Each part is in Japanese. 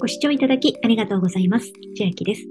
ご視聴いただきありがとうございます。千秋です。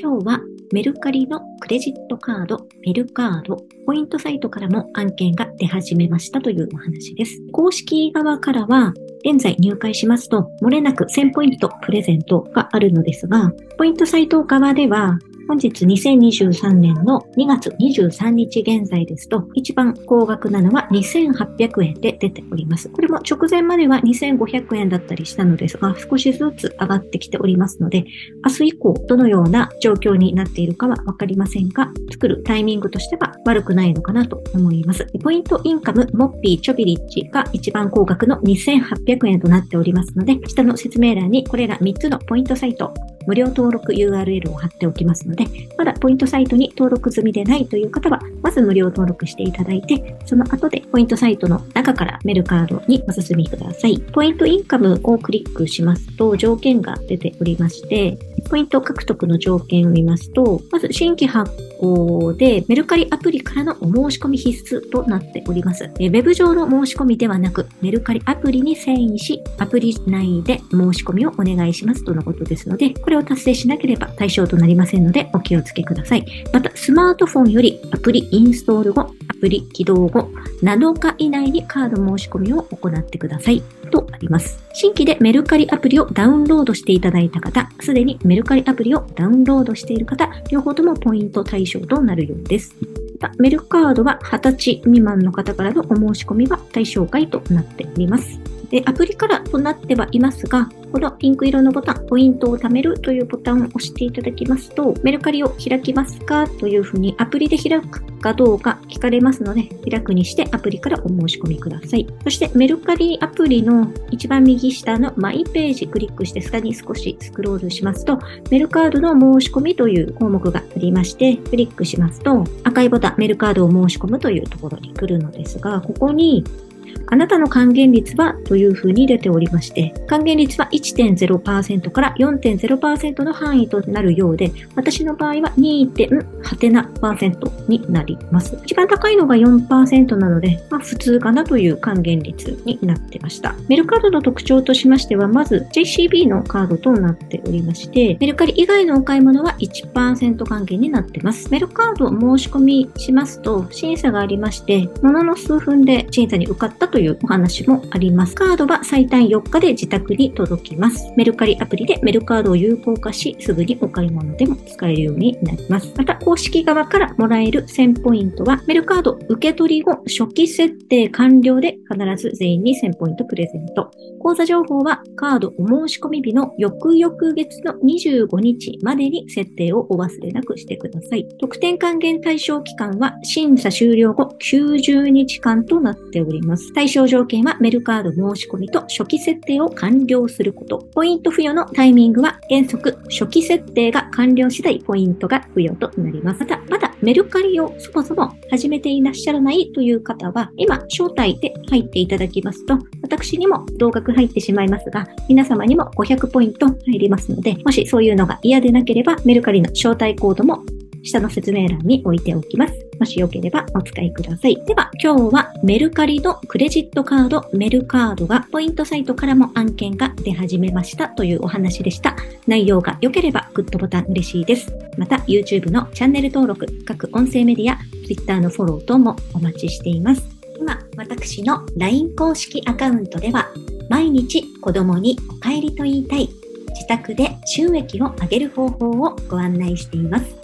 今日はメルカリのクレジットカード、メルカード、ポイントサイトからも案件が出始めましたというお話です。公式側からは、現在入会しますと、漏れなく1000ポイントプレゼントがあるのですが、ポイントサイト側では、本日2023年の2月23日現在ですと、一番高額なのは2800円で出ております。これも直前までは2500円だったりしたのですが、少しずつ上がってきておりますので、明日以降どのような状況になっているかはわかりませんが、作るタイミングとしては悪くないのかなと思います。ポイントインカム、モッピー、チョビリッジが一番高額の2800円となっておりますので、下の説明欄にこれら3つのポイントサイト、無料登録 URL を貼っておきますので、まだポイントサイトに登録済みでないという方は、まず無料登録していただいて、その後でポイントサイトの中からメルカードにお進みください。ポイントインカムをクリックしますと、条件が出ておりまして、ポイント獲得の条件を見ますと、まず新規発でメルカリアプリからのお申し込み必須となっております。ウェブ上の申し込みではなく、メルカリアプリに遷移し、アプリ内で申し込みをお願いしますとのことですので、これを達成しなければ対象となりませんので、お気をつけください。また、スマートフォンよりアプリインストール後、アプリ起動後、7日以内にカード申し込みを行ってください。とあります。新規でメルカリアプリをダウンロードしていただいた方、すでにメルカリアプリをダウンロードしている方、両方ともポイント対象となるようです。メルカードは20歳未満の方からのお申し込みは対象外となっております。でアプリからとなってはいますが、このピンク色のボタン、ポイントを貯めるというボタンを押していただきますと、メルカリを開きますかというふうにアプリで開くかどうか聞かれますので、開くにしてアプリからお申し込みください。そしてメルカリアプリの一番右下のマイページクリックして下に少しスクロールしますと、メルカードの申し込みという項目がありまして、クリックしますと、赤いボタン、メルカードを申し込むというところに来るのですが、ここにあなたの還元率はというふうに出ておりまして、還元率は1.0%から4.0%の範囲となるようで、私の場合は2.8%になります。一番高いのが4%なので、まあ、普通かなという還元率になってました。メルカードの特徴としましては、まず JCB のカードとなっておりまして、メルカリ以外のお買い物は1%還元になってます。メルカード申し込みしますと、審査がありまして、ものの数分で審査に受かったとというお話もあります。カードは最短4日で自宅に届きます。メルカリアプリでメルカードを有効化し、すぐにお買い物でも使えるようになります。また、公式側からもらえる1000ポイントは、メルカード受け取り後、初期設定完了で必ず全員に1000ポイントプレゼント。口座情報は、カードお申し込み日の翌々月の25日までに設定をお忘れなくしてください。特典還元対象期間は、審査終了後90日間となっております。対象条件はメルカード申し込みと初期設定を完了すること。ポイント付与のタイミングは原則初期設定が完了次第ポイントが付与となります。また、まだメルカリをそもそも始めていらっしゃらないという方は、今、招待で入っていただきますと、私にも同額入ってしまいますが、皆様にも500ポイント入りますので、もしそういうのが嫌でなければ、メルカリの招待コードも下の説明欄に置いておきます。もしよければお使いください。では、今日はメルカリのクレジットカード、メルカードがポイントサイトからも案件が出始めましたというお話でした。内容が良ければグッドボタン嬉しいです。また、YouTube のチャンネル登録、各音声メディア、Twitter のフォロー等もお待ちしています。今、私の LINE 公式アカウントでは、毎日子供にお帰りと言いたい、自宅で収益を上げる方法をご案内しています。